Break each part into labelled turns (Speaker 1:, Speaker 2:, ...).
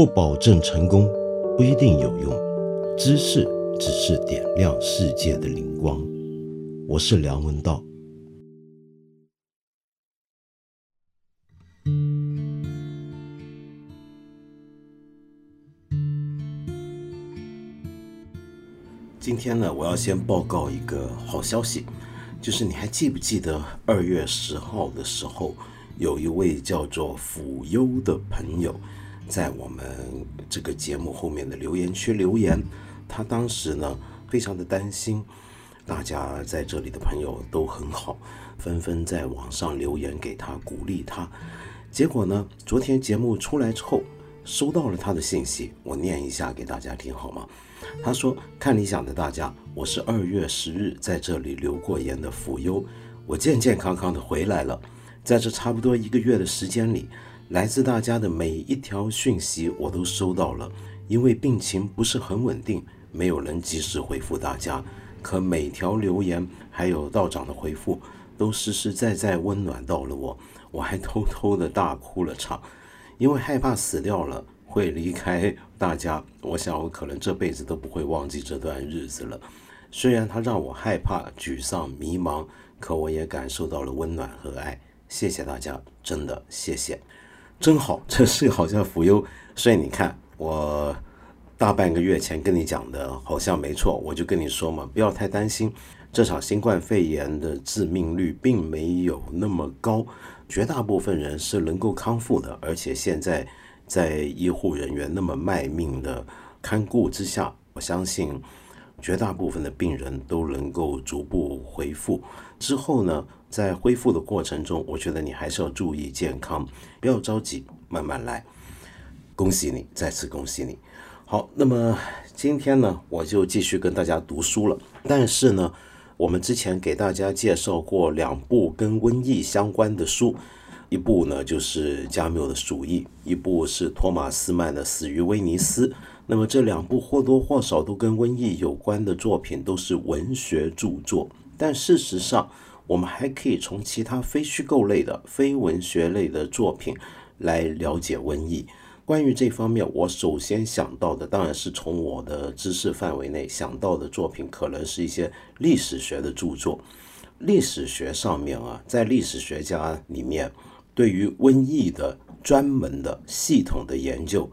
Speaker 1: 不保证成功，不一定有用。知识只是点亮世界的灵光。我是梁文道。今天呢，我要先报告一个好消息，就是你还记不记得二月十号的时候，有一位叫做辅优的朋友，在我们这个节目后面的留言区留言，他当时呢非常的担心，大家在这里的朋友都很好，纷纷在网上留言给他鼓励他，结果呢，昨天节目出来之后，收到了他的信息，我念一下给大家听好吗？他说：“看理想的大家，我是二月十日在这里留过言的福优，我健健康康的回来了。在这差不多一个月的时间里，来自大家的每一条讯息我都收到了。因为病情不是很稳定，没有人及时回复大家。可每条留言还有道长的回复，都实实在在温暖到了我。我还偷偷的大哭了场，因为害怕死掉了。”会离开大家，我想我可能这辈子都不会忘记这段日子了。虽然它让我害怕、沮丧、迷茫，可我也感受到了温暖和爱。谢谢大家，真的谢谢，真好，这是好像福佑。所以你看，我大半个月前跟你讲的，好像没错。我就跟你说嘛，不要太担心，这场新冠肺炎的致命率并没有那么高，绝大部分人是能够康复的，而且现在。在医护人员那么卖命的看顾之下，我相信绝大部分的病人都能够逐步恢复。之后呢，在恢复的过程中，我觉得你还是要注意健康，不要着急，慢慢来。恭喜你，再次恭喜你。好，那么今天呢，我就继续跟大家读书了。但是呢，我们之前给大家介绍过两部跟瘟疫相关的书。一部呢就是加缪的《鼠疫》，一部是托马斯曼的《死于威尼斯》。那么这两部或多或少都跟瘟疫有关的作品，都是文学著作。但事实上，我们还可以从其他非虚构类的、非文学类的作品来了解瘟疫。关于这方面，我首先想到的，当然是从我的知识范围内想到的作品，可能是一些历史学的著作。历史学上面啊，在历史学家里面。对于瘟疫的专门的系统的研究，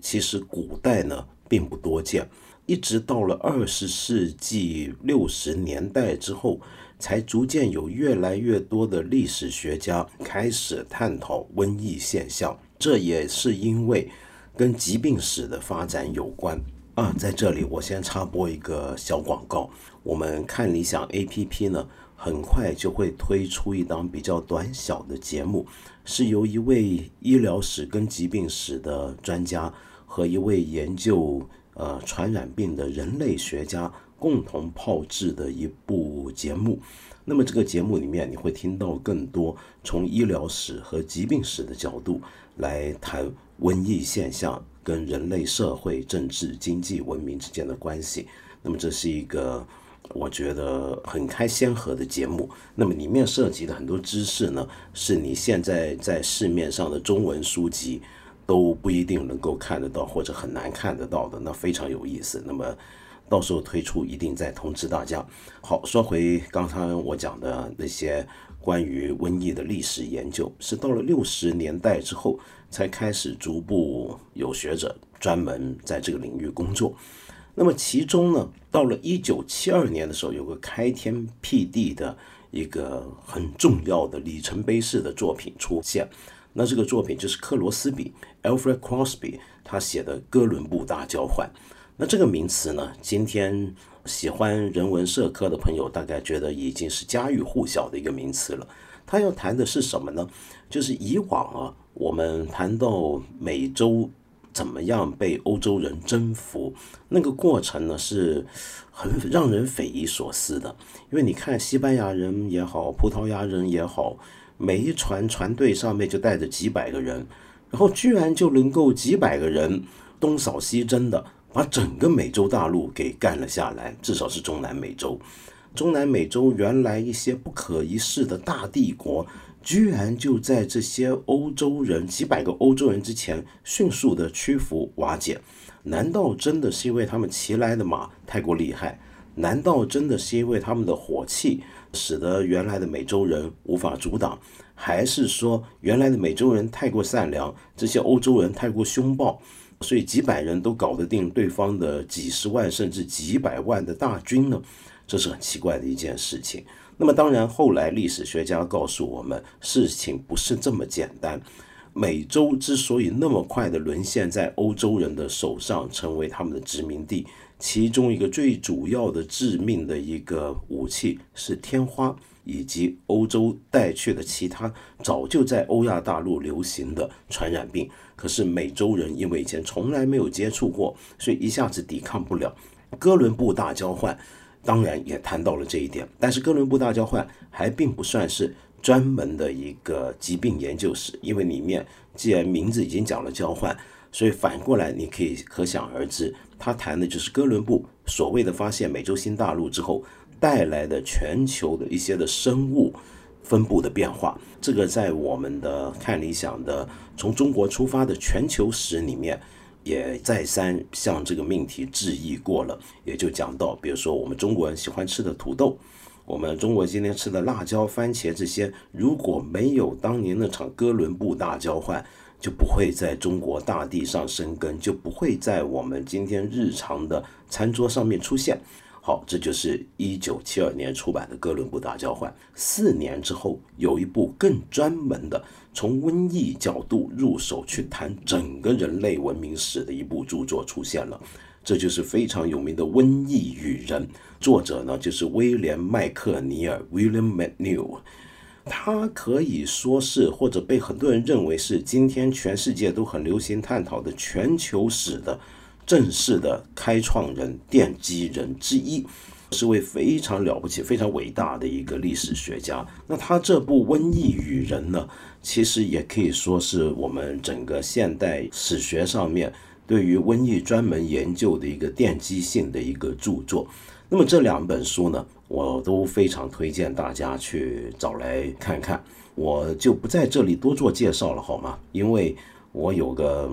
Speaker 1: 其实古代呢并不多见，一直到了二十世纪六十年代之后，才逐渐有越来越多的历史学家开始探讨瘟疫现象。这也是因为跟疾病史的发展有关啊。在这里，我先插播一个小广告，我们看理想 A P P 呢。很快就会推出一档比较短小的节目，是由一位医疗史跟疾病史的专家和一位研究呃传染病的人类学家共同炮制的一部节目。那么这个节目里面，你会听到更多从医疗史和疾病史的角度来谈瘟疫现象跟人类社会、政治、经济、文明之间的关系。那么这是一个。我觉得很开先河的节目，那么里面涉及的很多知识呢，是你现在在市面上的中文书籍都不一定能够看得到，或者很难看得到的，那非常有意思。那么到时候推出一定再通知大家。好，说回刚才我讲的那些关于瘟疫的历史研究，是到了六十年代之后才开始逐步有学者专门在这个领域工作。那么其中呢，到了一九七二年的时候，有个开天辟地的一个很重要的里程碑式的作品出现。那这个作品就是克罗斯比 （Alfred Crosby） 他写的《哥伦布大交换》。那这个名词呢，今天喜欢人文社科的朋友大概觉得已经是家喻户晓的一个名词了。他要谈的是什么呢？就是以往啊，我们谈到美洲。怎么样被欧洲人征服？那个过程呢，是很让人匪夷所思的。因为你看，西班牙人也好，葡萄牙人也好，每一船船队上面就带着几百个人，然后居然就能够几百个人东扫西征的，把整个美洲大陆给干了下来。至少是中南美洲，中南美洲原来一些不可一世的大帝国，居然就在这些欧洲人几百个欧洲人之前迅速的屈服瓦解。难道真的是因为他们骑来的马太过厉害？难道真的是因为他们的火器使得原来的美洲人无法阻挡？还是说原来的美洲人太过善良，这些欧洲人太过凶暴，所以几百人都搞得定对方的几十万甚至几百万的大军呢？这是很奇怪的一件事情。那么当然，后来历史学家告诉我们，事情不是这么简单。美洲之所以那么快的沦陷在欧洲人的手上，成为他们的殖民地，其中一个最主要的致命的一个武器是天花，以及欧洲带去的其他早就在欧亚大陆流行的传染病。可是美洲人因为以前从来没有接触过，所以一下子抵抗不了。哥伦布大交换当然也谈到了这一点，但是哥伦布大交换还并不算是。专门的一个疾病研究室，因为里面既然名字已经讲了交换，所以反过来你可以可想而知，他谈的就是哥伦布所谓的发现美洲新大陆之后带来的全球的一些的生物分布的变化。这个在我们的看理想的从中国出发的全球史里面，也再三向这个命题致意过了。也就讲到，比如说我们中国人喜欢吃的土豆。我们中国今天吃的辣椒、番茄这些，如果没有当年那场哥伦布大交换，就不会在中国大地上生根，就不会在我们今天日常的餐桌上面出现。好，这就是一九七二年出版的《哥伦布大交换》。四年之后，有一部更专门的从瘟疫角度入手去谈整个人类文明史的一部著作出现了。这就是非常有名的《瘟疫与人》，作者呢就是威廉·麦克尼尔 （William McNeill）。他可以说是，或者被很多人认为是今天全世界都很流行探讨的全球史的正式的开创人、奠基人之一，是位非常了不起、非常伟大的一个历史学家。那他这部《瘟疫与人》呢，其实也可以说是我们整个现代史学上面。对于瘟疫专门研究的一个奠基性的一个著作，那么这两本书呢，我都非常推荐大家去找来看看。我就不在这里多做介绍了，好吗？因为我有个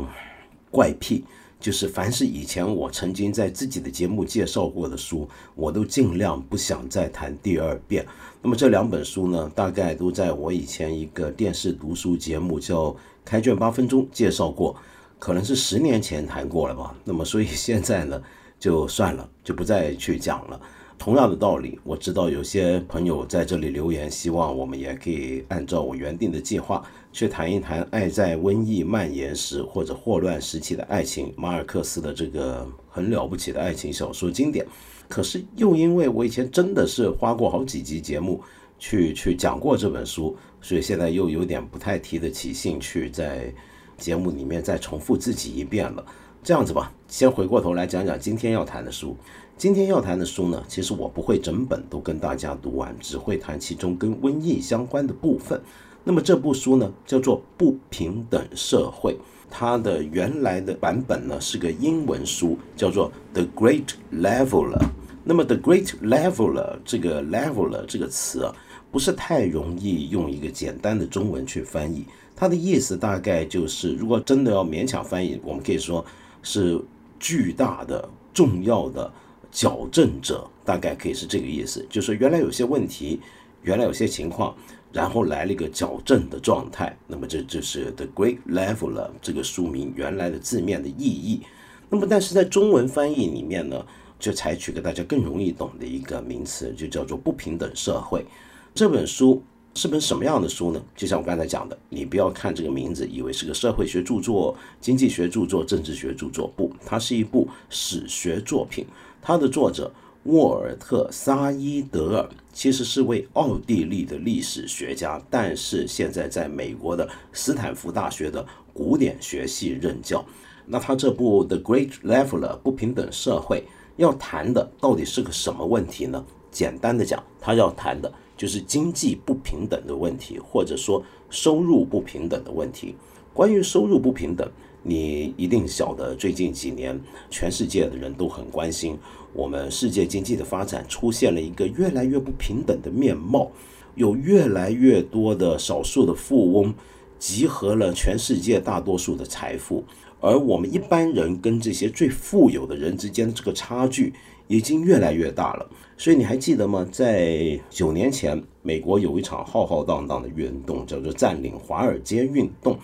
Speaker 1: 怪癖，就是凡是以前我曾经在自己的节目介绍过的书，我都尽量不想再谈第二遍。那么这两本书呢，大概都在我以前一个电视读书节目叫《开卷八分钟》介绍过。可能是十年前谈过了吧，那么所以 现在呢，就算了，就不再去讲了。同样的道理，我知道有些朋友在这里留言，希望我们也可以按照我原定的计划去谈一谈《爱在瘟疫蔓延时》或者霍乱时期的爱情，马尔克斯的这个很了不起的爱情小说经典。可是又因为我以前真的是花过好几集节目去去讲过这本书，所以现在又有点不太提得起兴趣在。节目里面再重复自己一遍了，这样子吧，先回过头来讲讲今天要谈的书。今天要谈的书呢，其实我不会整本都跟大家读完，只会谈其中跟瘟疫相关的部分。那么这部书呢，叫做《不平等社会》，它的原来的版本呢是个英文书，叫做《The Great Leveler》。那么《The Great Leveler》这个 “leveler” 这个词啊，不是太容易用一个简单的中文去翻译。它的意思大概就是，如果真的要勉强翻译，我们可以说是巨大的、重要的矫正者，大概可以是这个意思。就是原来有些问题，原来有些情况，然后来了一个矫正的状态。那么这就是 The Great Leveler 这个书名原来的字面的意义。那么但是在中文翻译里面呢，就采取个大家更容易懂的一个名词，就叫做不平等社会。这本书。是本什么样的书呢？就像我刚才讲的，你不要看这个名字，以为是个社会学著作、经济学著作、政治学著作，不，它是一部史学作品。它的作者沃尔特·萨伊德尔其实是位奥地利的历史学家，但是现在在美国的斯坦福大学的古典学系任教。那他这部《The Great Leveler》不平等社会要谈的到底是个什么问题呢？简单的讲，他要谈的。就是经济不平等的问题，或者说收入不平等的问题。关于收入不平等，你一定晓得，最近几年全世界的人都很关心，我们世界经济的发展出现了一个越来越不平等的面貌。有越来越多的少数的富翁集合了全世界大多数的财富，而我们一般人跟这些最富有的人之间的这个差距已经越来越大了。所以你还记得吗？在九年前，美国有一场浩浩荡荡的运动，叫做占领华尔街运动。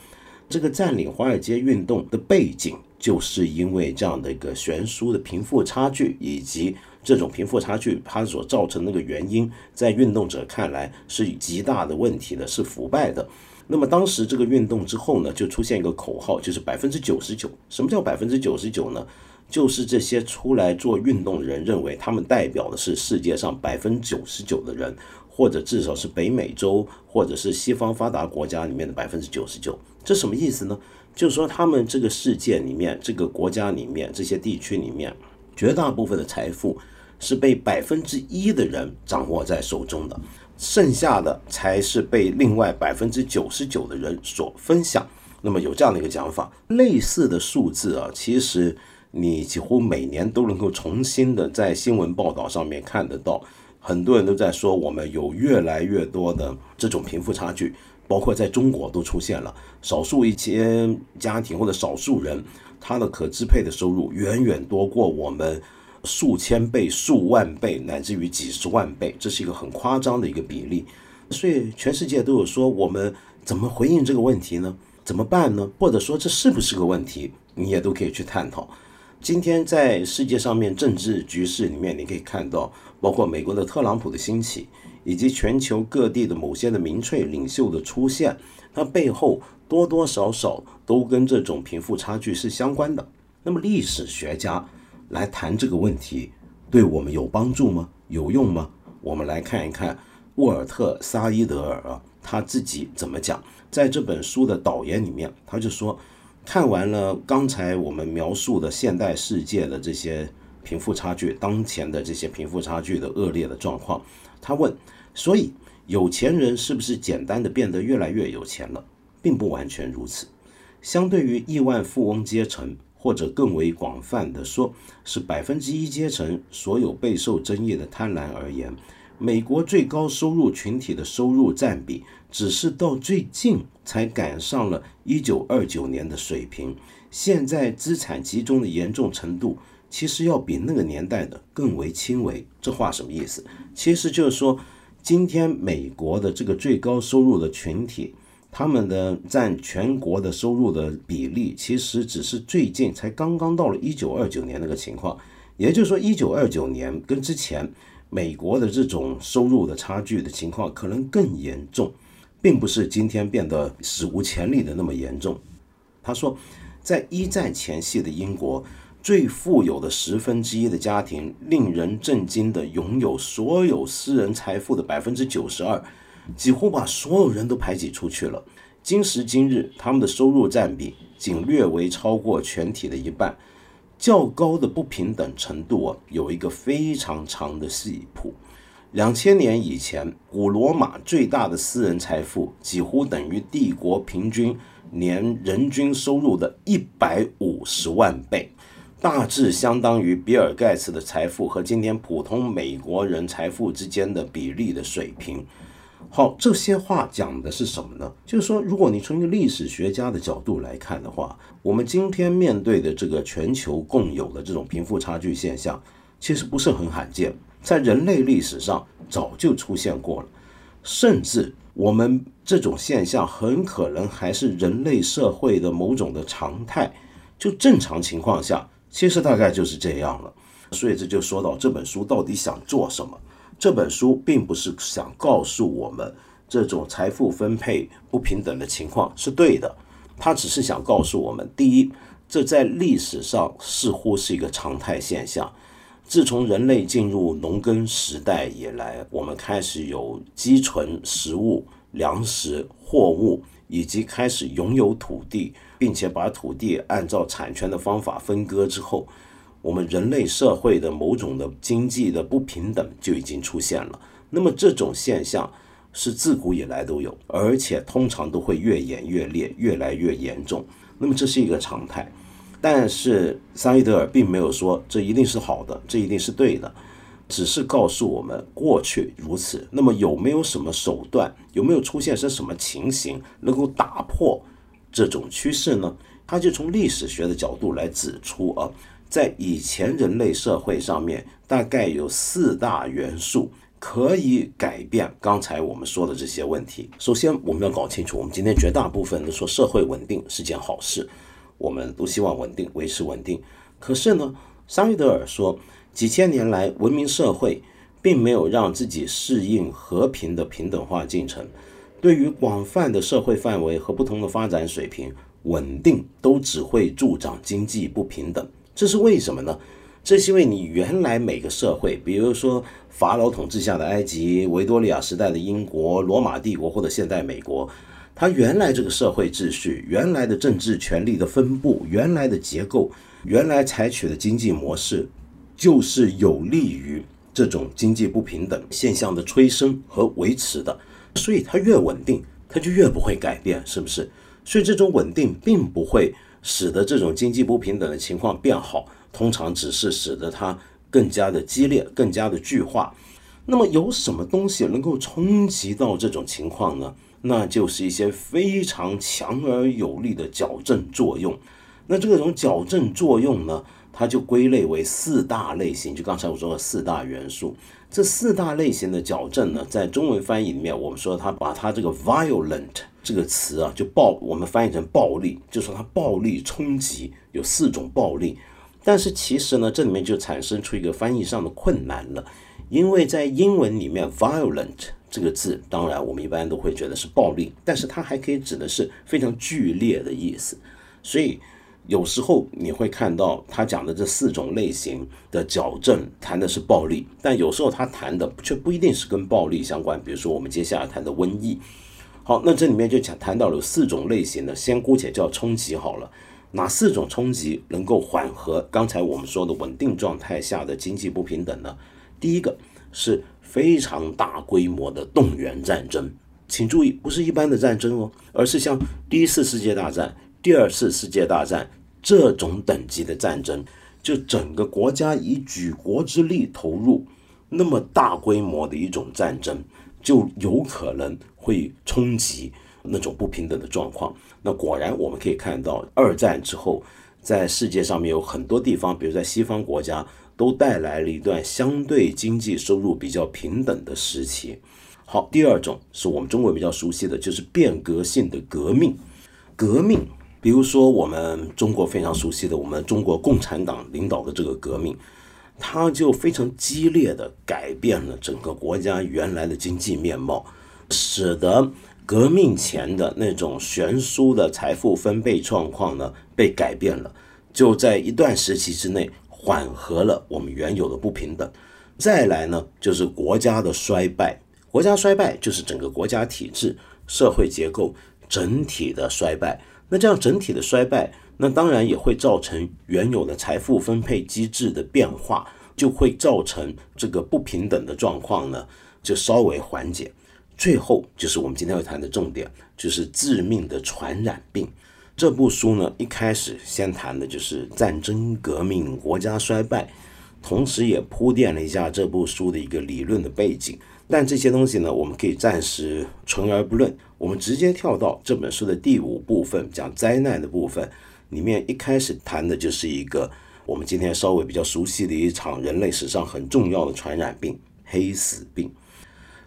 Speaker 1: 这个占领华尔街运动的背景，就是因为这样的一个悬殊的贫富差距，以及这种贫富差距它所造成那个原因，在运动者看来是极大的问题的，是腐败的。那么当时这个运动之后呢，就出现一个口号，就是百分之九十九。什么叫百分之九十九呢？就是这些出来做运动的人认为，他们代表的是世界上百分之九十九的人，或者至少是北美洲或者是西方发达国家里面的百分之九十九。这什么意思呢？就是说，他们这个世界里面、这个国家里面、这些地区里面，绝大部分的财富是被百分之一的人掌握在手中的，剩下的才是被另外百分之九十九的人所分享。那么有这样的一个讲法，类似的数字啊，其实。你几乎每年都能够重新的在新闻报道上面看得到，很多人都在说我们有越来越多的这种贫富差距，包括在中国都出现了少数一些家庭或者少数人，他的可支配的收入远远多过我们数千倍、数万倍乃至于几十万倍，这是一个很夸张的一个比例。所以全世界都有说我们怎么回应这个问题呢？怎么办呢？或者说这是不是个问题？你也都可以去探讨。今天在世界上面政治局势里面，你可以看到，包括美国的特朗普的兴起，以及全球各地的某些的民粹领袖的出现，它背后多多少少都跟这种贫富差距是相关的。那么历史学家来谈这个问题，对我们有帮助吗？有用吗？我们来看一看沃尔特·萨伊德尔啊，他自己怎么讲，在这本书的导言里面，他就说。看完了刚才我们描述的现代世界的这些贫富差距，当前的这些贫富差距的恶劣的状况，他问：所以有钱人是不是简单的变得越来越有钱了？并不完全如此。相对于亿万富翁阶层，或者更为广泛的说，是百分之一阶层所有备受争议的贪婪而言。美国最高收入群体的收入占比，只是到最近才赶上了一九二九年的水平。现在资产集中的严重程度，其实要比那个年代的更为轻微。这话什么意思？其实就是说，今天美国的这个最高收入的群体，他们的占全国的收入的比例，其实只是最近才刚刚到了一九二九年那个情况。也就是说，一九二九年跟之前。美国的这种收入的差距的情况可能更严重，并不是今天变得史无前例的那么严重。他说，在一战前夕的英国，最富有的十分之一的家庭，令人震惊的拥有所有私人财富的百分之九十二，几乎把所有人都排挤出去了。今时今日，他们的收入占比仅略微超过全体的一半。较高的不平等程度啊，有一个非常长的系谱。两千年以前，古罗马最大的私人财富几乎等于帝国平均年人均收入的一百五十万倍，大致相当于比尔盖茨的财富和今天普通美国人财富之间的比例的水平。好，这些话讲的是什么呢？就是说，如果你从一个历史学家的角度来看的话，我们今天面对的这个全球共有的这种贫富差距现象，其实不是很罕见，在人类历史上早就出现过了，甚至我们这种现象很可能还是人类社会的某种的常态。就正常情况下，其实大概就是这样了。所以这就说到这本书到底想做什么。这本书并不是想告诉我们这种财富分配不平等的情况是对的，它只是想告诉我们：第一，这在历史上似乎是一个常态现象。自从人类进入农耕时代以来，我们开始有积存食物、粮食、货物，以及开始拥有土地，并且把土地按照产权的方法分割之后。我们人类社会的某种的经济的不平等就已经出现了。那么这种现象是自古以来都有，而且通常都会越演越烈，越来越严重。那么这是一个常态。但是桑伊德尔并没有说这一定是好的，这一定是对的。只是告诉我们过去如此。那么有没有什么手段？有没有出现是什么情形能够打破这种趋势呢？他就从历史学的角度来指出啊，在以前人类社会上面，大概有四大元素可以改变刚才我们说的这些问题。首先，我们要搞清楚，我们今天绝大部分都说社会稳定是件好事，我们都希望稳定，维持稳定。可是呢，桑维德尔说。几千年来，文明社会并没有让自己适应和平的平等化进程。对于广泛的社会范围和不同的发展水平，稳定都只会助长经济不平等。这是为什么呢？这是因为你原来每个社会，比如说法老统治下的埃及、维多利亚时代的英国、罗马帝国或者现代美国，它原来这个社会秩序、原来的政治权力的分布、原来的结构、原来采取的经济模式。就是有利于这种经济不平等现象的催生和维持的，所以它越稳定，它就越不会改变，是不是？所以这种稳定并不会使得这种经济不平等的情况变好，通常只是使得它更加的激烈、更加的剧化。那么有什么东西能够冲击到这种情况呢？那就是一些非常强而有力的矫正作用。那这种矫正作用呢？它就归类为四大类型，就刚才我说的四大元素。这四大类型的矫正呢，在中文翻译里面，我们说它把它这个 violent 这个词啊，就暴，我们翻译成暴力，就说它暴力冲击有四种暴力。但是其实呢，这里面就产生出一个翻译上的困难了，因为在英文里面 violent 这个字，当然我们一般都会觉得是暴力，但是它还可以指的是非常剧烈的意思，所以。有时候你会看到他讲的这四种类型的矫正谈的是暴力，但有时候他谈的却不一定是跟暴力相关。比如说我们接下来谈的瘟疫，好，那这里面就讲谈到了四种类型的，先姑且叫冲击好了。哪四种冲击能够缓和刚才我们说的稳定状态下的经济不平等呢？第一个是非常大规模的动员战争，请注意，不是一般的战争哦，而是像第一次世界大战。第二次世界大战这种等级的战争，就整个国家以举国之力投入，那么大规模的一种战争，就有可能会冲击那种不平等的状况。那果然我们可以看到，二战之后，在世界上面有很多地方，比如在西方国家，都带来了一段相对经济收入比较平等的时期。好，第二种是我们中国人比较熟悉的，就是变革性的革命，革命。比如说，我们中国非常熟悉的，我们中国共产党领导的这个革命，它就非常激烈的改变了整个国家原来的经济面貌，使得革命前的那种悬殊的财富分配状况呢被改变了，就在一段时期之内缓和了我们原有的不平等。再来呢，就是国家的衰败，国家衰败就是整个国家体制、社会结构整体的衰败。那这样整体的衰败，那当然也会造成原有的财富分配机制的变化，就会造成这个不平等的状况呢，就稍微缓解。最后就是我们今天要谈的重点，就是致命的传染病。这部书呢，一开始先谈的就是战争、革命、国家衰败，同时也铺垫了一下这部书的一个理论的背景。但这些东西呢，我们可以暂时存而不论。我们直接跳到这本书的第五部分，讲灾难的部分。里面一开始谈的就是一个我们今天稍微比较熟悉的一场人类史上很重要的传染病——黑死病。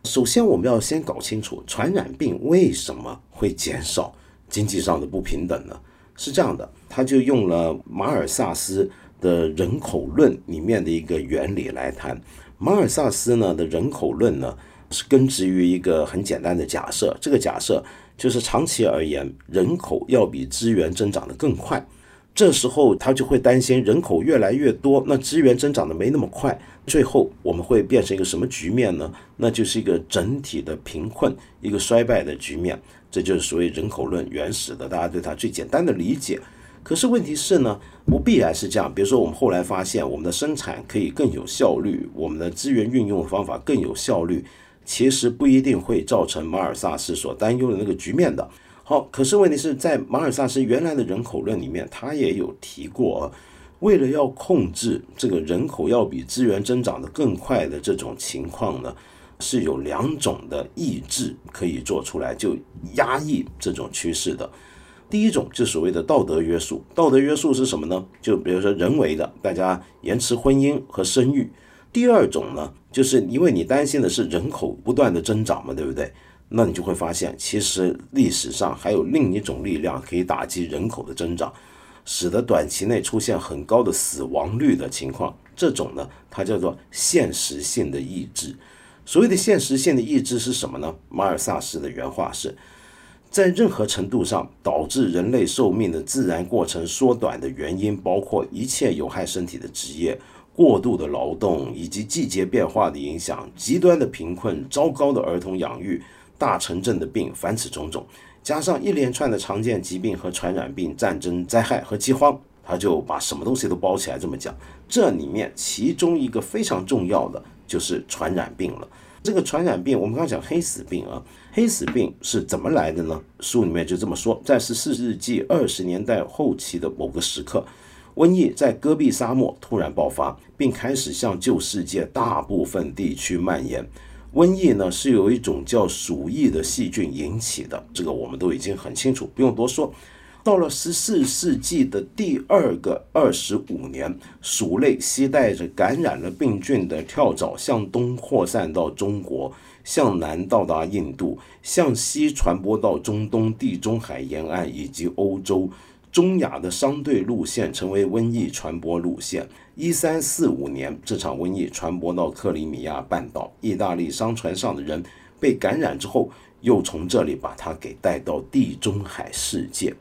Speaker 1: 首先，我们要先搞清楚传染病为什么会减少经济上的不平等呢？是这样的，他就用了马尔萨斯的人口论里面的一个原理来谈。马尔萨斯呢的人口论呢，是根植于一个很简单的假设，这个假设就是长期而言，人口要比资源增长的更快。这时候他就会担心人口越来越多，那资源增长的没那么快，最后我们会变成一个什么局面呢？那就是一个整体的贫困、一个衰败的局面。这就是所谓人口论原始的，大家对它最简单的理解。可是问题是呢，不必然是这样。比如说，我们后来发现，我们的生产可以更有效率，我们的资源运用方法更有效率，其实不一定会造成马尔萨斯所担忧的那个局面的。好，可是问题是在马尔萨斯原来的人口论里面，他也有提过，为了要控制这个人口要比资源增长的更快的这种情况呢，是有两种的抑制可以做出来，就压抑这种趋势的。第一种就是所谓的道德约束，道德约束是什么呢？就比如说人为的，大家延迟婚姻和生育。第二种呢，就是因为你担心的是人口不断的增长嘛，对不对？那你就会发现，其实历史上还有另一种力量可以打击人口的增长。使得短期内出现很高的死亡率的情况，这种呢，它叫做现实性的抑制。所谓的现实性的抑制是什么呢？马尔萨斯的原话是：在任何程度上导致人类寿命的自然过程缩短的原因，包括一切有害身体的职业、过度的劳动以及季节变化的影响、极端的贫困、糟糕的儿童养育、大城镇的病，凡此种种。加上一连串的常见疾病和传染病、战争、灾害和饥荒，他就把什么东西都包起来这么讲。这里面其中一个非常重要的就是传染病了。这个传染病，我们刚讲黑死病啊，黑死病是怎么来的呢？书里面就这么说：在十四世纪二十年代后期的某个时刻，瘟疫在戈壁沙漠突然爆发，并开始向旧世界大部分地区蔓延。瘟疫呢是由一种叫鼠疫的细菌引起的，这个我们都已经很清楚，不用多说。到了十四世纪的第二个二十五年，鼠类携带着感染了病菌的跳蚤向东扩散到中国，向南到达印度，向西传播到中东地中海沿岸以及欧洲。中亚的商队路线成为瘟疫传播路线。一三四五年，这场瘟疫传播到克里米亚半岛，意大利商船上的人被感染之后，又从这里把它给带到地中海世界。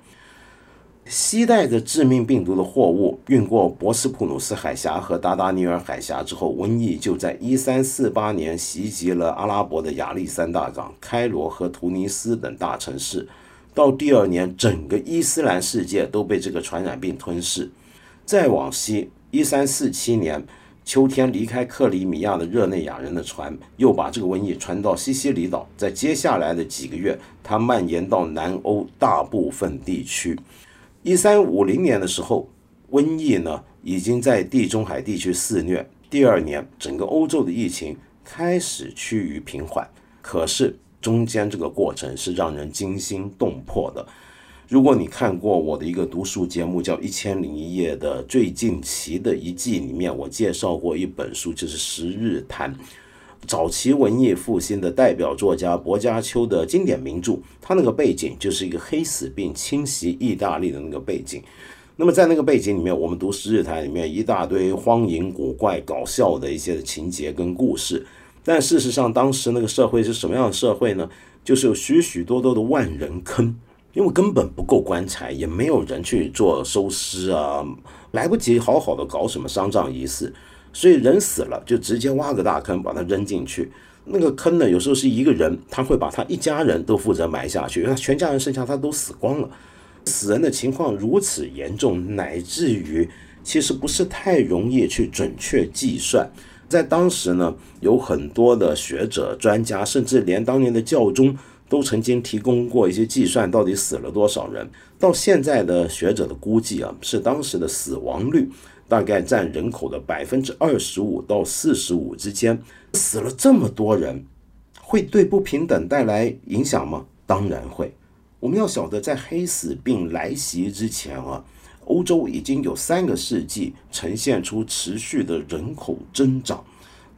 Speaker 1: 携带着致命病毒的货物运过博斯普鲁斯海峡和达达尼尔海峡之后，瘟疫就在一三四八年袭击了阿拉伯的亚历山大港、开罗和突尼斯等大城市。到第二年，整个伊斯兰世界都被这个传染病吞噬。再往西，一三四七年秋天离开克里米亚的热内亚人的船又把这个瘟疫传到西西里岛。在接下来的几个月，它蔓延到南欧大部分地区。一三五零年的时候，瘟疫呢已经在地中海地区肆虐。第二年，整个欧洲的疫情开始趋于平缓。可是，中间这个过程是让人惊心动魄的。如果你看过我的一个读书节目叫《一千零一夜》的最近期的一季里面，我介绍过一本书，就是《十日谈》，早期文艺复兴的代表作家薄伽丘的经典名著。他那个背景就是一个黑死病侵袭意大利的那个背景。那么在那个背景里面，我们读《十日谈》里面一大堆荒淫古怪、搞笑的一些情节跟故事。但事实上，当时那个社会是什么样的社会呢？就是有许许多多的万人坑，因为根本不够棺材，也没有人去做收尸啊，来不及好好的搞什么丧葬仪式，所以人死了就直接挖个大坑把它扔进去。那个坑呢，有时候是一个人，他会把他一家人都负责埋下去，因为他全家人剩下他都死光了。死人的情况如此严重，乃至于其实不是太容易去准确计算。在当时呢，有很多的学者、专家，甚至连当年的教宗都曾经提供过一些计算，到底死了多少人。到现在的学者的估计啊，是当时的死亡率大概占人口的百分之二十五到四十五之间。死了这么多人，会对不平等带来影响吗？当然会。我们要晓得，在黑死病来袭之前啊。欧洲已经有三个世纪呈现出持续的人口增长，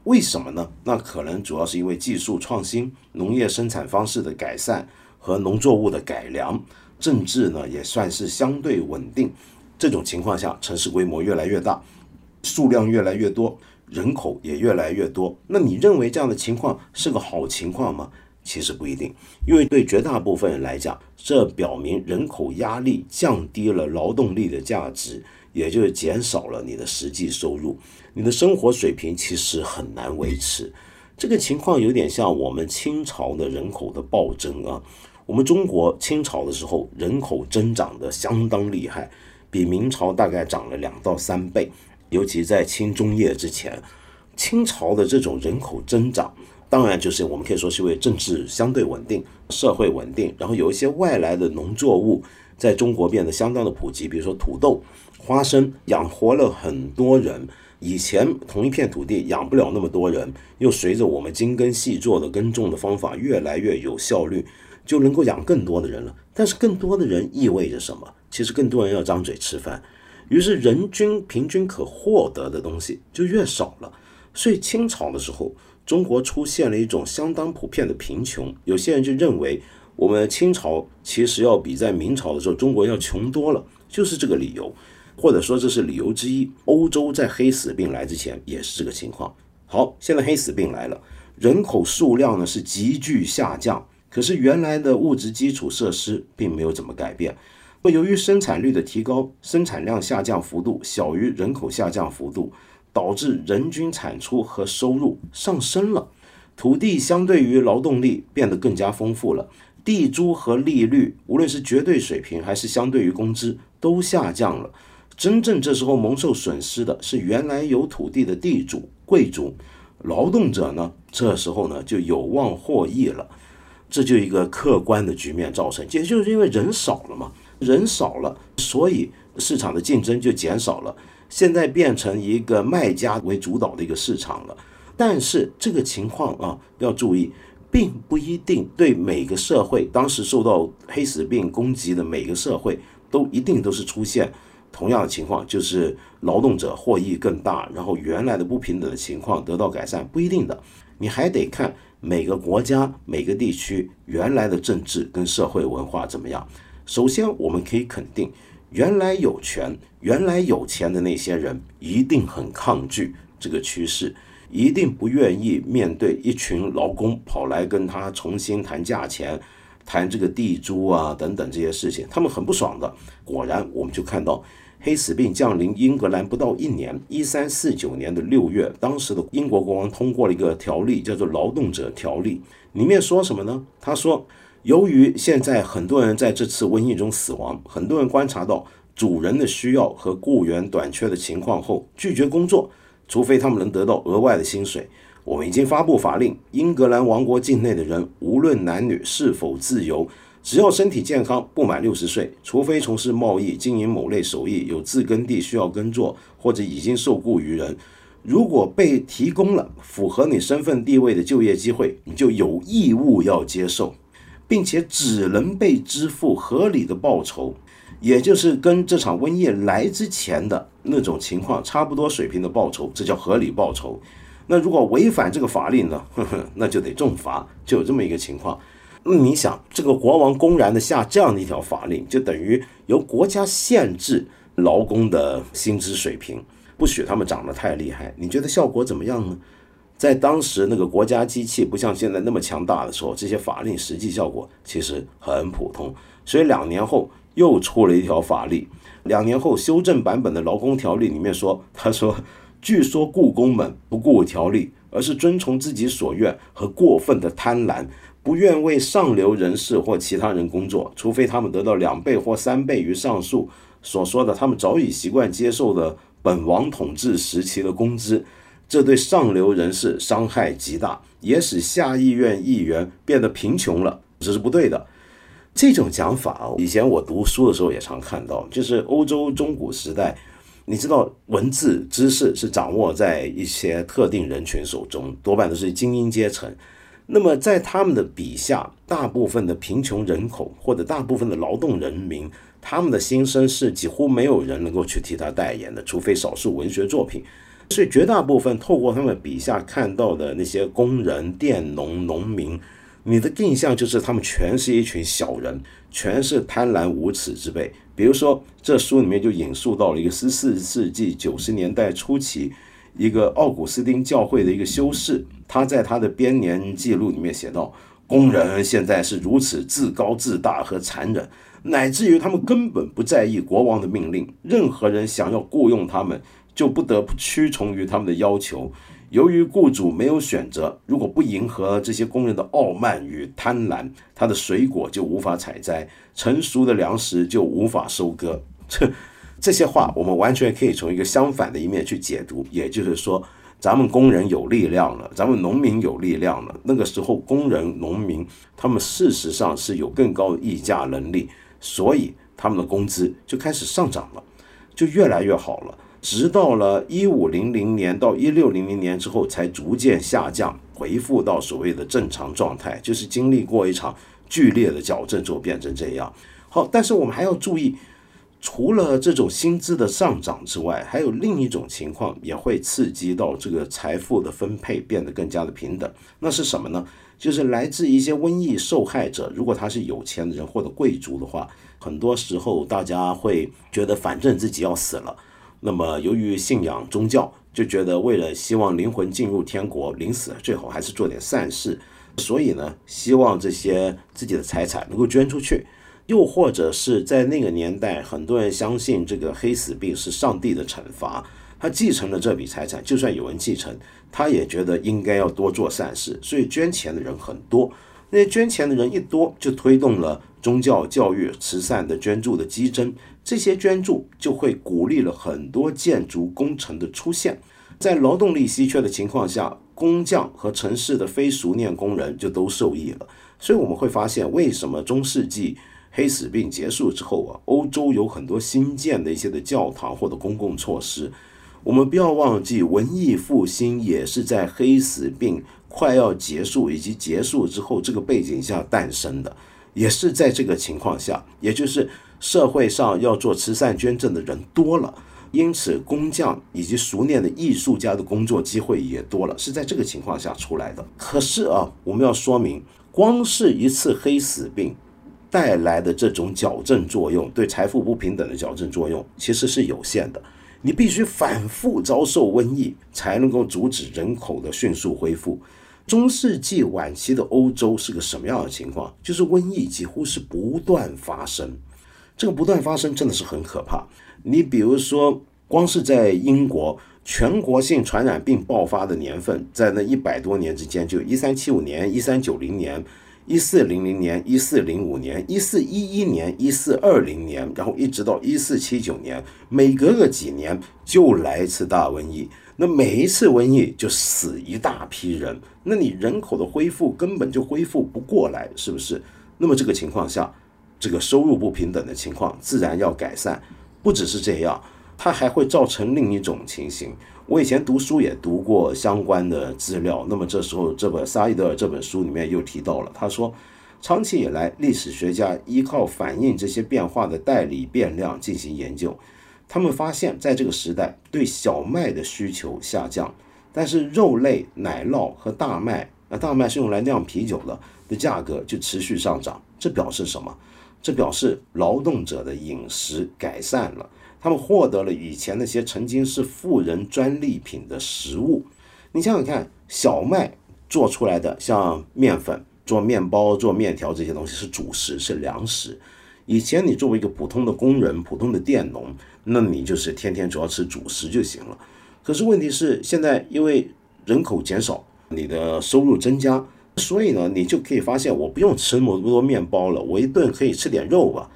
Speaker 1: 为什么呢？那可能主要是因为技术创新、农业生产方式的改善和农作物的改良，政治呢也算是相对稳定。这种情况下，城市规模越来越大，数量越来越多，人口也越来越多。那你认为这样的情况是个好情况吗？其实不一定，因为对绝大部分人来讲，这表明人口压力降低了劳动力的价值，也就是减少了你的实际收入，你的生活水平其实很难维持。这个情况有点像我们清朝的人口的暴增啊。我们中国清朝的时候人口增长的相当厉害，比明朝大概涨了两到三倍，尤其在清中叶之前，清朝的这种人口增长。当然就是我们可以说是因为政治相对稳定，社会稳定，然后有一些外来的农作物在中国变得相当的普及，比如说土豆、花生，养活了很多人。以前同一片土地养不了那么多人，又随着我们精耕细作的耕种的方法越来越有效率，就能够养更多的人了。但是更多的人意味着什么？其实更多人要张嘴吃饭，于是人均平均可获得的东西就越少了。所以清朝的时候，中国出现了一种相当普遍的贫穷。有些人就认为，我们清朝其实要比在明朝的时候中国要穷多了，就是这个理由。或者说这是理由之一。欧洲在黑死病来之前也是这个情况。好，现在黑死病来了，人口数量呢是急剧下降，可是原来的物质基础设施并没有怎么改变。那由于生产率的提高，生产量下降幅度小于人口下降幅度，导致人均产出和收入上升了。土地相对于劳动力变得更加丰富了，地租和利率无论是绝对水平还是相对于工资都下降了。真正这时候蒙受损失的是原来有土地的地主、贵族，劳动者呢，这时候呢就有望获益了。这就一个客观的局面造成，也就是因为人少了嘛，人少了，所以市场的竞争就减少了。现在变成一个卖家为主导的一个市场了。但是这个情况啊，要注意，并不一定对每个社会当时受到黑死病攻击的每个社会都一定都是出现。同样的情况就是劳动者获益更大，然后原来的不平等的情况得到改善，不一定的。你还得看每个国家、每个地区原来的政治跟社会文化怎么样。首先，我们可以肯定，原来有权、原来有钱的那些人一定很抗拒这个趋势，一定不愿意面对一群劳工跑来跟他重新谈价钱。谈这个地租啊等等这些事情，他们很不爽的。果然，我们就看到。黑死病降临英格兰不到一年，一三四九年的六月，当时的英国国王通过了一个条例，叫做《劳动者条例》。里面说什么呢？他说，由于现在很多人在这次瘟疫中死亡，很多人观察到主人的需要和雇员短缺的情况后，拒绝工作，除非他们能得到额外的薪水。我们已经发布法令，英格兰王国境内的人，无论男女是否自由。只要身体健康，不满六十岁，除非从事贸易、经营某类手艺、有自耕地需要耕作，或者已经受雇于人，如果被提供了符合你身份地位的就业机会，你就有义务要接受，并且只能被支付合理的报酬，也就是跟这场瘟疫来之前的那种情况差不多水平的报酬，这叫合理报酬。那如果违反这个法令呢？呵呵，那就得重罚，就有这么一个情况。那你想，这个国王公然的下这样的一条法令，就等于由国家限制劳工的薪资水平，不许他们涨得太厉害。你觉得效果怎么样呢？在当时那个国家机器不像现在那么强大的时候，这些法令实际效果其实很普通。所以两年后又出了一条法律，两年后修正版本的劳工条例里面说，他说，据说雇工们不顾条例，而是遵从自己所愿和过分的贪婪。不愿为上流人士或其他人工作，除非他们得到两倍或三倍于上述所说的他们早已习惯接受的本王统治时期的工资。这对上流人士伤害极大，也使下议院议员变得贫穷了，这是不对的。这种讲法，以前我读书的时候也常看到，就是欧洲中古时代，你知道文字知识是掌握在一些特定人群手中，多半都是精英阶层。那么，在他们的笔下，大部分的贫穷人口或者大部分的劳动人民，他们的心声是几乎没有人能够去替他代言的，除非少数文学作品。所以，绝大部分透过他们笔下看到的那些工人、佃农、农民，你的印象就是他们全是一群小人，全是贪婪无耻之辈。比如说，这书里面就引述到了一个十四世纪九十年代初期。一个奥古斯丁教会的一个修士，他在他的编年记录里面写道：工人现在是如此自高自大和残忍，乃至于他们根本不在意国王的命令。任何人想要雇佣他们，就不得不屈从于他们的要求。由于雇主没有选择，如果不迎合这些工人的傲慢与贪婪，他的水果就无法采摘，成熟的粮食就无法收割。这。这些话我们完全可以从一个相反的一面去解读，也就是说，咱们工人有力量了，咱们农民有力量了。那个时候，工人、农民他们事实上是有更高的议价能力，所以他们的工资就开始上涨了，就越来越好了。直到了一五零零年到一六零零年之后，才逐渐下降，回复到所谓的正常状态，就是经历过一场剧烈的矫正之后变成这样。好，但是我们还要注意。除了这种薪资的上涨之外，还有另一种情况也会刺激到这个财富的分配变得更加的平等。那是什么呢？就是来自一些瘟疫受害者，如果他是有钱的人或者贵族的话，很多时候大家会觉得反正自己要死了，那么由于信仰宗教，就觉得为了希望灵魂进入天国，临死最好还是做点善事，所以呢，希望这些自己的财产能够捐出去。又或者是在那个年代，很多人相信这个黑死病是上帝的惩罚，他继承了这笔财产，就算有人继承，他也觉得应该要多做善事，所以捐钱的人很多。那些捐钱的人一多，就推动了宗教、教育、慈善的捐助的激增，这些捐助就会鼓励了很多建筑工程的出现。在劳动力稀缺的情况下，工匠和城市的非熟练工人就都受益了。所以我们会发现，为什么中世纪。黑死病结束之后啊，欧洲有很多新建的一些的教堂或者公共措施。我们不要忘记，文艺复兴也是在黑死病快要结束以及结束之后这个背景下诞生的，也是在这个情况下，也就是社会上要做慈善捐赠的人多了，因此工匠以及熟练的艺术家的工作机会也多了，是在这个情况下出来的。可是啊，我们要说明，光是一次黑死病。带来的这种矫正作用，对财富不平等的矫正作用其实是有限的。你必须反复遭受瘟疫，才能够阻止人口的迅速恢复。中世纪晚期的欧洲是个什么样的情况？就是瘟疫几乎是不断发生，这个不断发生真的是很可怕。你比如说，光是在英国，全国性传染病爆发的年份，在那一百多年之间，就一三七五年、一三九零年。一四零零年、一四零五年、一四一一年、一四二零年，然后一直到一四七九年，每隔个几年就来一次大瘟疫。那每一次瘟疫就死一大批人，那你人口的恢复根本就恢复不过来，是不是？那么这个情况下，这个收入不平等的情况自然要改善。不只是这样，它还会造成另一种情形。我以前读书也读过相关的资料，那么这时候这本沙伊德尔这本书里面又提到了，他说，长期以来，历史学家依靠反映这些变化的代理变量进行研究，他们发现，在这个时代，对小麦的需求下降，但是肉类、奶酪和大麦，那大麦是用来酿啤酒的，的价格就持续上涨。这表示什么？这表示劳动者的饮食改善了。他们获得了以前那些曾经是富人专利品的食物。你想想看，小麦做出来的像面粉做面包、做面条这些东西是主食，是粮食。以前你作为一个普通的工人、普通的佃农，那你就是天天主要吃主食就行了。可是问题是，现在因为人口减少，你的收入增加，所以呢，你就可以发现，我不用吃那么多面包了，我一顿可以吃点肉吧。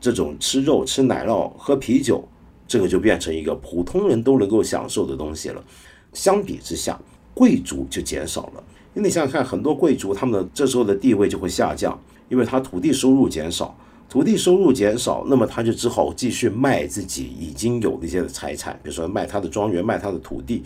Speaker 1: 这种吃肉、吃奶酪、喝啤酒，这个就变成一个普通人都能够享受的东西了。相比之下，贵族就减少了。因为你想想看，很多贵族他们的这时候的地位就会下降，因为他土地收入减少，土地收入减少，那么他就只好继续卖自己已经有的一些的财产，比如说卖他的庄园、卖他的土地，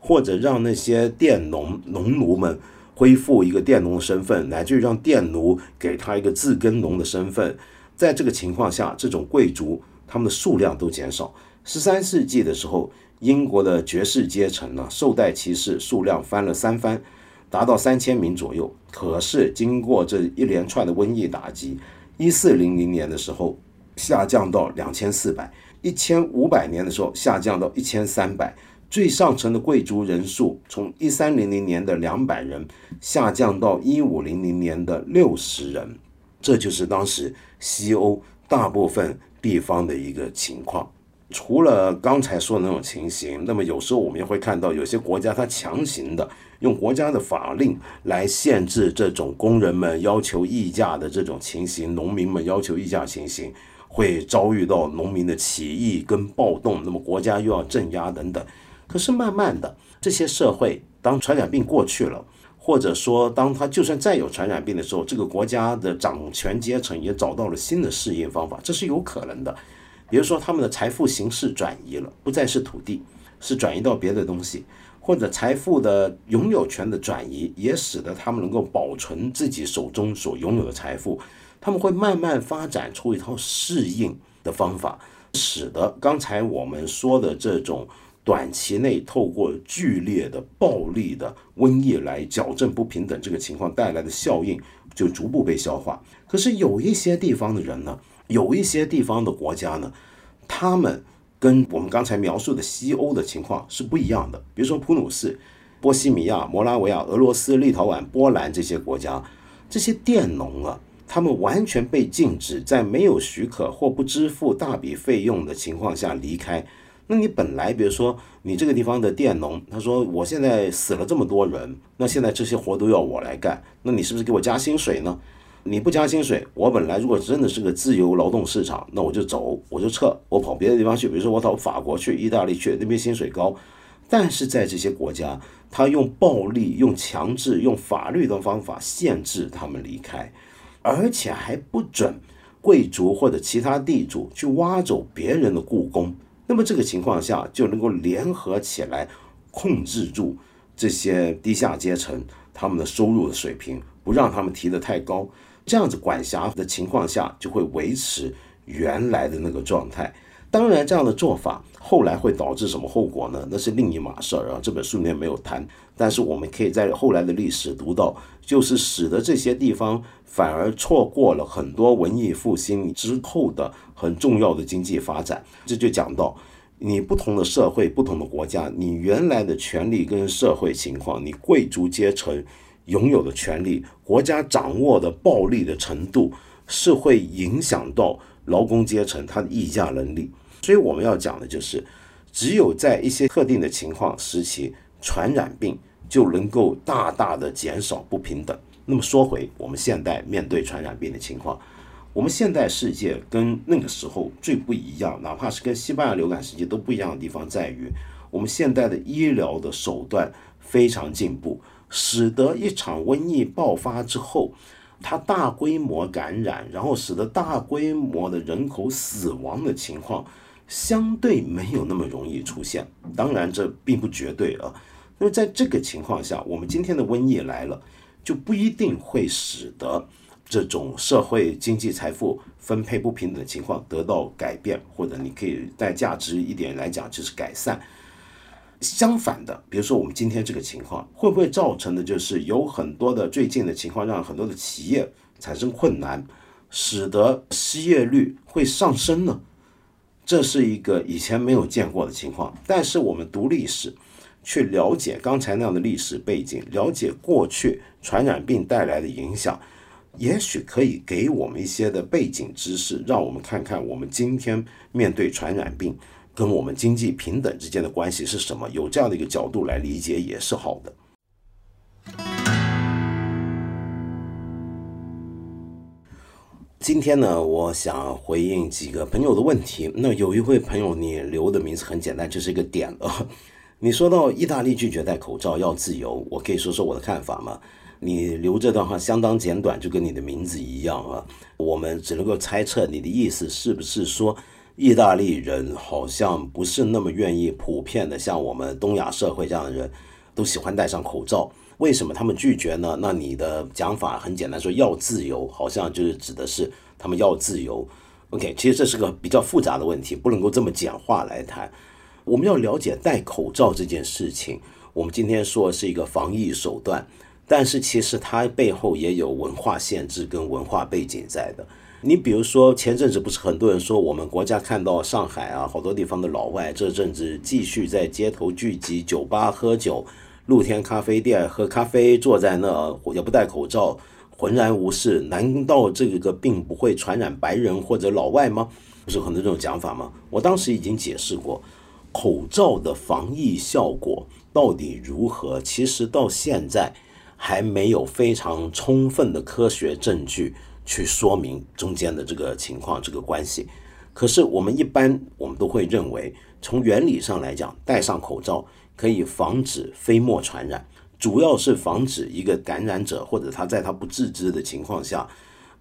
Speaker 1: 或者让那些佃农、农奴们恢复一个佃农的身份，乃至于让佃奴给他一个自耕农的身份。在这个情况下，这种贵族他们的数量都减少。十三世纪的时候，英国的爵士阶层呢，受戴骑士数量翻了三番，达到三千名左右。可是经过这一连串的瘟疫打击，一四零零年的时候下降到两千四百，一千五百年的时候下降到一千三百。最上层的贵族人数从一三零零年的两百人下降到一五零零年的六十人。这就是当时西欧大部分地方的一个情况。除了刚才说的那种情形，那么有时候我们也会看到有些国家它强行的用国家的法令来限制这种工人们要求议价的这种情形，农民们要求议价情形会遭遇到农民的起义跟暴动，那么国家又要镇压等等。可是慢慢的，这些社会当传染病过去了，或者说当他就算再有传染病的时候，这个国家的掌权阶层也找到了新的适应方法，这是有可能的。比如说他们的财富形式转移了，不再是土地，是转移到别的东西。或者财富的拥有权的转移，也使得他们能够保存自己手中所拥有的财富。他们会慢慢发展出一套适应的方法，使得刚才我们说的这种短期内透过剧烈的暴力的瘟疫来矫正不平等这个情况带来的效应，就逐步被消化。可是有一些地方的人呢，有一些地方的国家呢，他们。跟我们刚才描述的西欧的情况是不一样的。比如说普鲁士、波西米亚、摩拉维亚、俄罗斯、立陶宛、波兰这些国家，这些佃农啊，他们完全被禁止在没有许可或不支付大笔费用的情况下离开。那你本来，比如说你这个地方的佃农，他说我现在死了这么多人，那现在这些活都要我来干，那你是不是给我加薪水呢？你不加薪水，我本来如果真的是个自由劳动市场，那我就走，我就撤，我跑别的地方去，比如说我跑法国去、意大利去，那边薪水高。但是在这些国家，他用暴力、用强制、用法律的方法限制他们离开，而且还不准贵族或者其他地主去挖走别人的故宫。那么这个情况下，就能够联合起来控制住这些低下阶层他们的收入的水平，不让他们提得太高。这样子管辖的情况下，就会维持原来的那个状态。当然，这样的做法后来会导致什么后果呢？那是另一码事儿啊。这本书里面没有谈，但是我们可以在后来的历史读到，就是使得这些地方反而错过了很多文艺复兴之后的很重要的经济发展。这就讲到，你不同的社会、不同的国家，你原来的权利跟社会情况，你贵族阶层。拥有的权利，国家掌握的暴力的程度，是会影响到劳工阶层他的议价能力。所以我们要讲的就是，只有在一些特定的情况时期，传染病就能够大大的减少不平等。那么说回我们现代面对传染病的情况，我们现代世界跟那个时候最不一样，哪怕是跟西班牙流感时期都不一样的地方在于，我们现代的医疗的手段非常进步。使得一场瘟疫爆发之后，它大规模感染，然后使得大规模的人口死亡的情况相对没有那么容易出现。当然，这并不绝对啊。那么在这个情况下，我们今天的瘟疫来了，就不一定会使得这种社会经济财富分配不平等的情况得到改变，或者你可以带价值一点来讲，就是改善。相反的，比如说我们今天这个情况，会不会造成的就是有很多的最近的情况，让很多的企业产生困难，使得失业率会上升呢？这是一个以前没有见过的情况。但是我们读历史，去了解刚才那样的历史背景，了解过去传染病带来的影响，也许可以给我们一些的背景知识，让我们看看我们今天面对传染病。跟我们经济平等之间的关系是什么？有这样的一个角度来理解也是好的。今天呢，我想回应几个朋友的问题。那有一位朋友，你留的名字很简单，就是一个点了。你说到意大利拒绝戴口罩要自由，我可以说说我的看法吗？你留这段话相当简短，就跟你的名字一样啊。我们只能够猜测你的意思是不是说。意大利人好像不是那么愿意普遍的，像我们东亚社会这样的人，都喜欢戴上口罩。为什么他们拒绝呢？那你的讲法很简单，说要自由，好像就是指的是他们要自由。OK，其实这是个比较复杂的问题，不能够这么简化来谈。我们要了解戴口罩这件事情，我们今天说是一个防疫手段，但是其实它背后也有文化限制跟文化背景在的。你比如说，前阵子不是很多人说，我们国家看到上海啊，好多地方的老外这阵子继续在街头聚集、酒吧喝酒、露天咖啡店喝咖啡，坐在那也不戴口罩，浑然无事。难道这个病不会传染白人或者老外吗？不是很多这种讲法吗？我当时已经解释过，口罩的防疫效果到底如何，其实到现在还没有非常充分的科学证据。去说明中间的这个情况，这个关系。可是我们一般我们都会认为，从原理上来讲，戴上口罩可以防止飞沫传染，主要是防止一个感染者或者他在他不自知的情况下，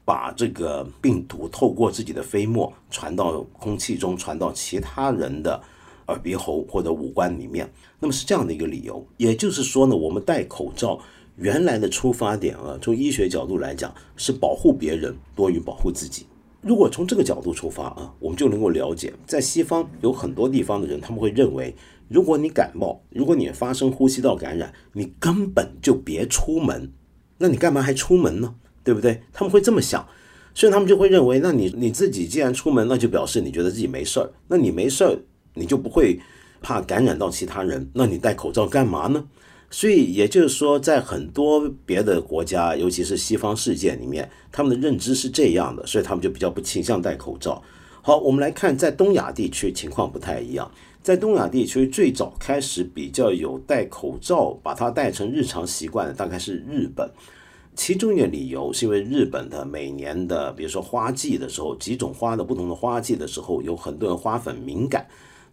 Speaker 1: 把这个病毒透过自己的飞沫传到空气中，传到其他人的耳鼻喉或者五官里面。那么是这样的一个理由，也就是说呢，我们戴口罩原来的出发点啊，从医学角度来讲是保护别人多于保护自己。如果从这个角度出发啊，我们就能够了解，在西方有很多地方的人，他们会认为，如果你感冒，如果你发生呼吸道感染，你根本就别出门，那你干嘛还出门呢？对不对？他们会这么想，所以他们就会认为，那你你自己既然出门，那就表示你觉得自己没事儿，那你没事儿，你就不会怕感染到其他人，那你戴口罩干嘛呢？所以也就是说，在很多别的国家，尤其是西方世界里面，他们的认知是这样的，所以他们就比较不倾向戴口罩。好，我们来看，在东亚地区情况不太一样。在东亚地区，最早开始比较有戴口罩，把它戴成日常习惯的，大概是日本。其中一个理由是因为日本的每年的，比如说花季的时候，几种花的不同的花季的时候，有很多人花粉敏感。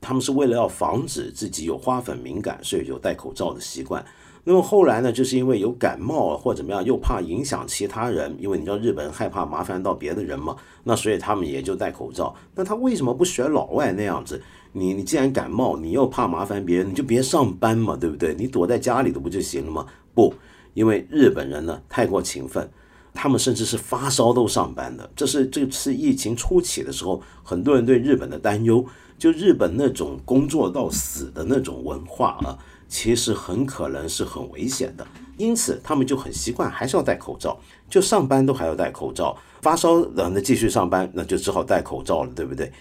Speaker 1: 他们是为了要防止自己有花粉敏感，所以有戴口罩的习惯。那么后来呢，就是因为有感冒或怎么样，又怕影响其他人，因为你知道日本人害怕麻烦到别的人嘛，那所以他们也就戴口罩。那他为什么不学老外那样子？你你既然感冒，你又怕麻烦别人，你就别上班嘛，对不对？你躲在家里头不就行了吗？不，因为日本人呢太过勤奋，他们甚至是发烧都上班的。这是这次疫情初期的时候，很多人对日本的担忧。就日本那种工作到死的那种文化啊，其实很可能是很危险的，因此他们就很习惯还是要戴口罩，就上班都还要戴口罩，发烧了那继续上班，那就只好戴口罩了，对不对？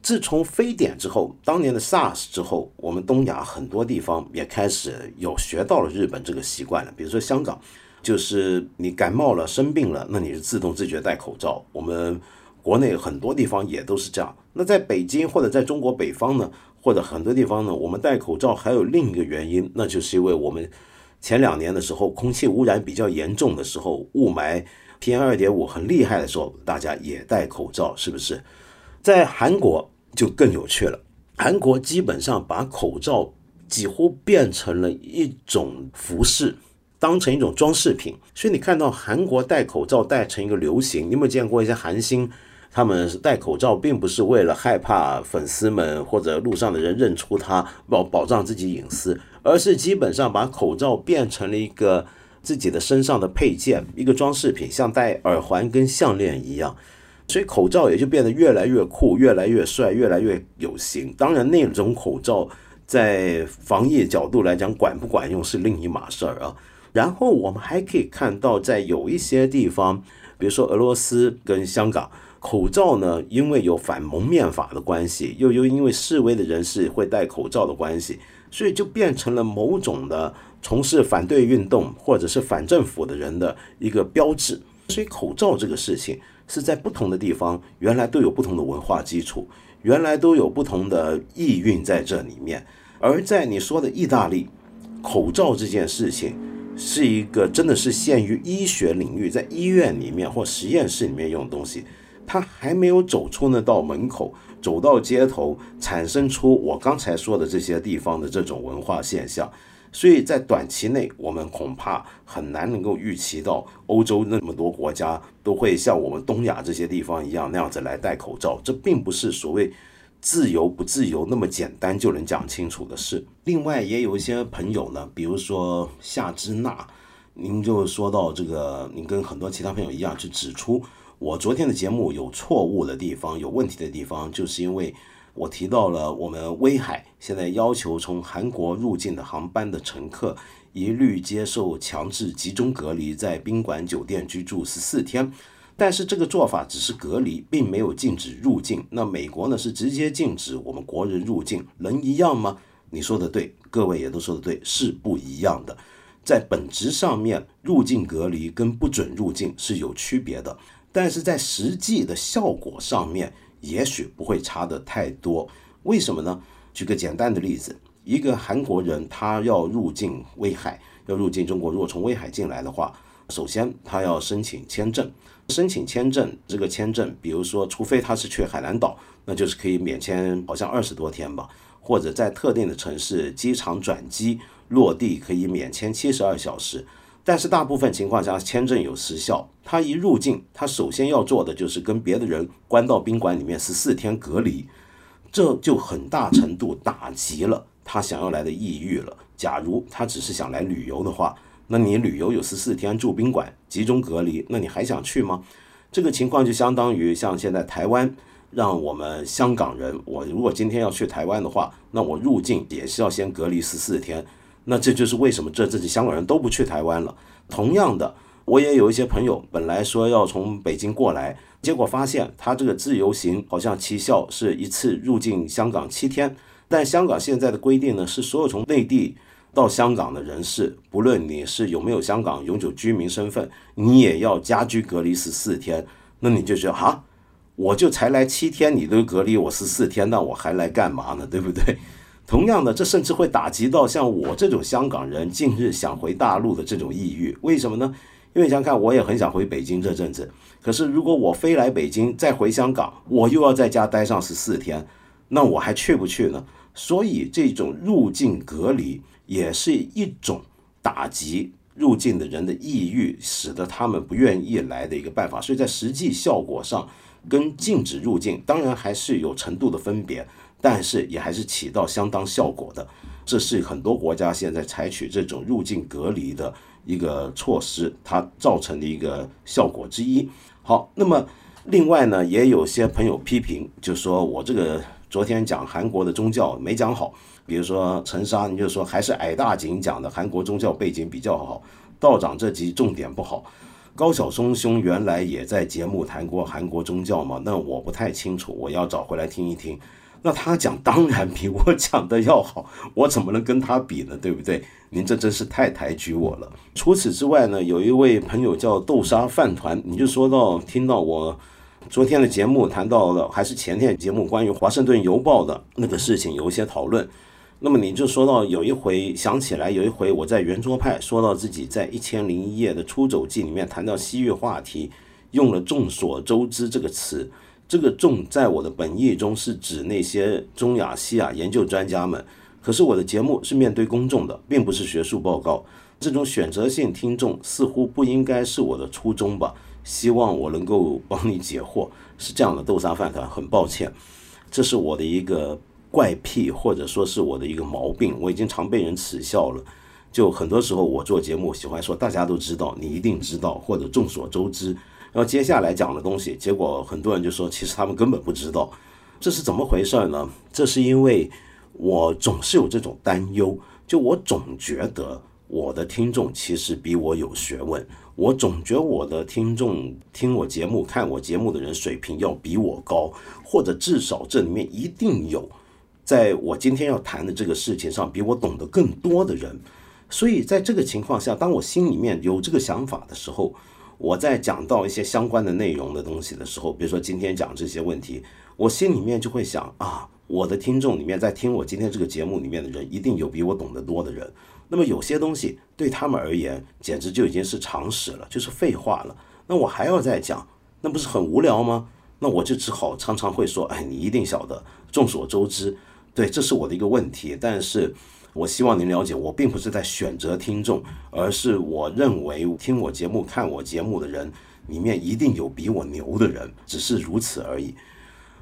Speaker 1: 自从非典之后，当年的 SARS 之后，我们东亚很多地方也开始有学到了日本这个习惯了，比如说香港，就是你感冒了生病了，那你是自动自觉戴口罩，我们。国内很多地方也都是这样。那在北京或者在中国北方呢，或者很多地方呢，我们戴口罩还有另一个原因，那就是因为我们前两年的时候空气污染比较严重的时候，雾霾 PM 二点五很厉害的时候，大家也戴口罩，是不是？在韩国就更有趣了，韩国基本上把口罩几乎变成了一种服饰。当成一种装饰品，所以你看到韩国戴口罩戴成一个流行。你有没有见过一些韩星？他们戴口罩并不是为了害怕粉丝们或者路上的人认出他，保保障自己隐私，而是基本上把口罩变成了一个自己的身上的配件，一个装饰品，像戴耳环跟项链一样。所以口罩也就变得越来越酷，越来越帅，越来越有型。当然，那种口罩在防疫角度来讲，管不管用是另一码事儿啊。然后我们还可以看到，在有一些地方，比如说俄罗斯跟香港，口罩呢，因为有反蒙面法的关系，又又因为示威的人士会戴口罩的关系，所以就变成了某种的从事反对运动或者是反政府的人的一个标志。所以口罩这个事情是在不同的地方原来都有不同的文化基础，原来都有不同的意蕴在这里面。而在你说的意大利，口罩这件事情。是一个真的是限于医学领域，在医院里面或实验室里面用的东西，他还没有走出那道门口，走到街头，产生出我刚才说的这些地方的这种文化现象。所以在短期内，我们恐怕很难能够预期到欧洲那么多国家都会像我们东亚这些地方一样那样子来戴口罩。这并不是所谓。自由不自由那么简单就能讲清楚的事。另外也有一些朋友呢，比如说夏之娜，您就说到这个，您跟很多其他朋友一样，去指出我昨天的节目有错误的地方、有问题的地方，就是因为我提到了我们威海现在要求从韩国入境的航班的乘客一律接受强制集中隔离，在宾馆酒店居住十四天。但是这个做法只是隔离，并没有禁止入境。那美国呢是直接禁止我们国人入境，能一样吗？你说的对，各位也都说的对，是不一样的。在本质上面，入境隔离跟不准入境是有区别的，但是在实际的效果上面，也许不会差的太多。为什么呢？举个简单的例子，一个韩国人他要入境威海，要入境中国，如果从威海进来的话。首先他要申请签证，申请签证这个签证，比如说，除非他是去海南岛，那就是可以免签，好像二十多天吧，或者在特定的城市机场转机落地可以免签七十二小时。但是大部分情况下，签证有时效。他一入境，他首先要做的就是跟别的人关到宾馆里面十四天隔离，这就很大程度打击了他想要来的意欲了。假如他只是想来旅游的话，那你旅游有十四天住宾馆集中隔离，那你还想去吗？这个情况就相当于像现在台湾让我们香港人，我如果今天要去台湾的话，那我入境也是要先隔离十四天。那这就是为什么这这些香港人都不去台湾了。同样的，我也有一些朋友本来说要从北京过来，结果发现他这个自由行好像期效是一次入境香港七天，但香港现在的规定呢是所有从内地到香港的人士，不论你是有没有香港永久居民身份，你也要家居隔离十四天。那你就觉得哈，我就才来七天，你都隔离我十四天，那我还来干嘛呢？对不对？同样的，这甚至会打击到像我这种香港人近日想回大陆的这种意欲。为什么呢？因为想想看，我也很想回北京这阵子。可是如果我飞来北京再回香港，我又要在家待上十四天，那我还去不去呢？所以这种入境隔离也是一种打击入境的人的意欲，使得他们不愿意来的一个办法。所以在实际效果上，跟禁止入境当然还是有程度的分别。但是也还是起到相当效果的，这是很多国家现在采取这种入境隔离的一个措施，它造成的一个效果之一。好，那么另外呢，也有些朋友批评，就说我这个昨天讲韩国的宗教没讲好，比如说陈沙，你就说还是矮大紧讲的韩国宗教背景比较好，道长这集重点不好。高晓松兄原来也在节目谈过韩国宗教嘛？那我不太清楚，我要找回来听一听。那他讲当然比我讲的要好，我怎么能跟他比呢？对不对？您这真是太抬举我了。除此之外呢，有一位朋友叫豆沙饭团，你就说到听到我昨天的节目谈到了，还是前天节目关于华盛顿邮报的那个事情有一些讨论。那么你就说到有一回想起来，有一回我在圆桌派说到自己在一千零一夜的出走记里面谈到西域话题，用了众所周知这个词。这个众在我的本意中是指那些中亚西亚研究专家们，可是我的节目是面对公众的，并不是学术报告。这种选择性听众似乎不应该是我的初衷吧？希望我能够帮你解惑。是这样的，豆沙饭团，很抱歉，这是我的一个怪癖，或者说是我的一个毛病。我已经常被人耻笑了。就很多时候我做节目喜欢说大家都知道，你一定知道，或者众所周知。然后接下来讲的东西，结果很多人就说，其实他们根本不知道，这是怎么回事呢？这是因为我总是有这种担忧，就我总觉得我的听众其实比我有学问，我总觉得我的听众听我节目、看我节目的人水平要比我高，或者至少这里面一定有在我今天要谈的这个事情上比我懂得更多的人。所以在这个情况下，当我心里面有这个想法的时候，我在讲到一些相关的内容的东西的时候，比如说今天讲这些问题，我心里面就会想啊，我的听众里面在听我今天这个节目里面的人，一定有比我懂得多的人。那么有些东西对他们而言，简直就已经是常识了，就是废话了。那我还要再讲，那不是很无聊吗？那我就只好常常会说，哎，你一定晓得，众所周知，对，这是我的一个问题，但是。我希望您了解，我并不是在选择听众，而是我认为听我节目、看我节目的人里面一定有比我牛的人，只是如此而已。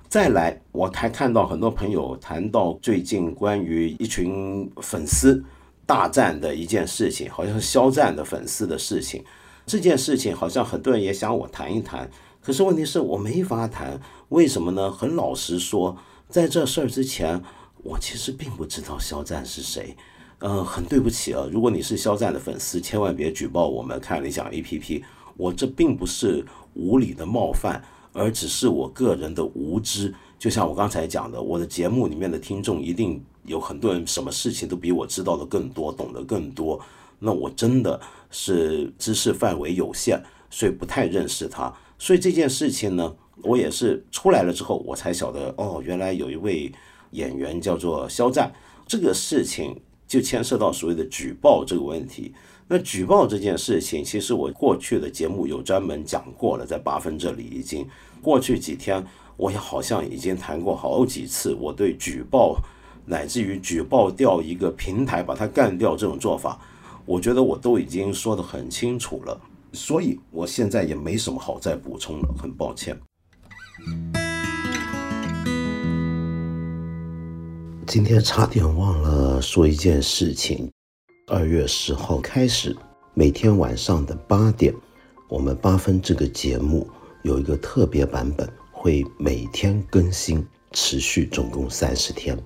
Speaker 1: 再来，我还看到很多朋友谈到最近关于一群粉丝大战的一件事情，好像是肖战的粉丝的事情。这件事情好像很多人也想我谈一谈，可是问题是我没法谈，为什么呢？很老实说，在这事儿之前。我其实并不知道肖战是谁，呃，很对不起啊，如果你是肖战的粉丝，千万别举报我们看理想 APP。我这并不是无理的冒犯，而只是我个人的无知。就像我刚才讲的，我的节目里面的听众一定有很多人，什么事情都比我知道的更多，懂得更多。那我真的是知识范围有限，所以不太认识他。所以这件事情呢，我也是出来了之后，我才晓得，哦，原来有一位。演员叫做肖战，这个事情就牵涉到所谓的举报这个问题。那举报这件事情，其实我过去的节目有专门讲过了，在八分这里已经过去几天，我也好像已经谈过好几次，我对举报乃至于举报掉一个平台，把它干掉这种做法，我觉得我都已经说得很清楚了，所以我现在也没什么好再补充了，很抱歉。今天差点忘了说一件事情。二月十号开始，每天晚上的八点，我们八分这个节目有一个特别版本，会每天更新，持续总共三十天。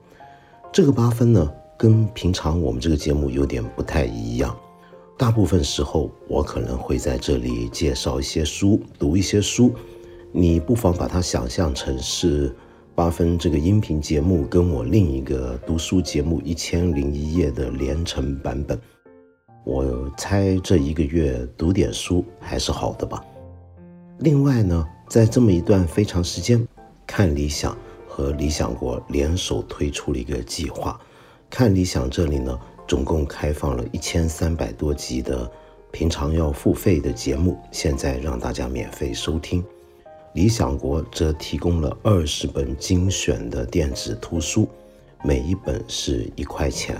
Speaker 1: 这个八分呢，跟平常我们这个节目有点不太一样。大部分时候，我可能会在这里介绍一些书，读一些书，你不妨把它想象成是。八分这个音频节目跟我另一个读书节目《一千零一夜》的连成版本，我猜这一个月读点书还是好的吧。另外呢，在这么一段非常时间，看理想和理想国联手推出了一个计划。看理想这里呢，总共开放了一千三百多集的平常要付费的节目，现在让大家免费收听。理想国则提供了二十本精选的电子图书，每一本是一块钱。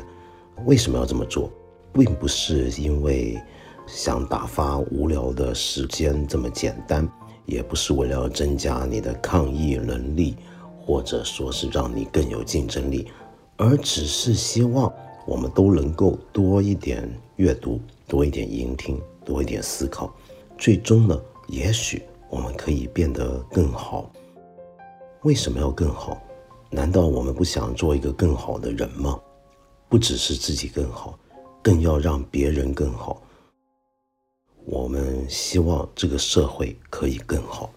Speaker 1: 为什么要这么做？并不是因为想打发无聊的时间这么简单，也不是为了增加你的抗疫能力，或者说是让你更有竞争力，而只是希望我们都能够多一点阅读，多一点聆听，多一点思考。最终呢，也许。我们可以变得更好。为什么要更好？难道我们不想做一个更好的人吗？不只是自己更好，更要让别人更好。我们希望这个社会可以更好。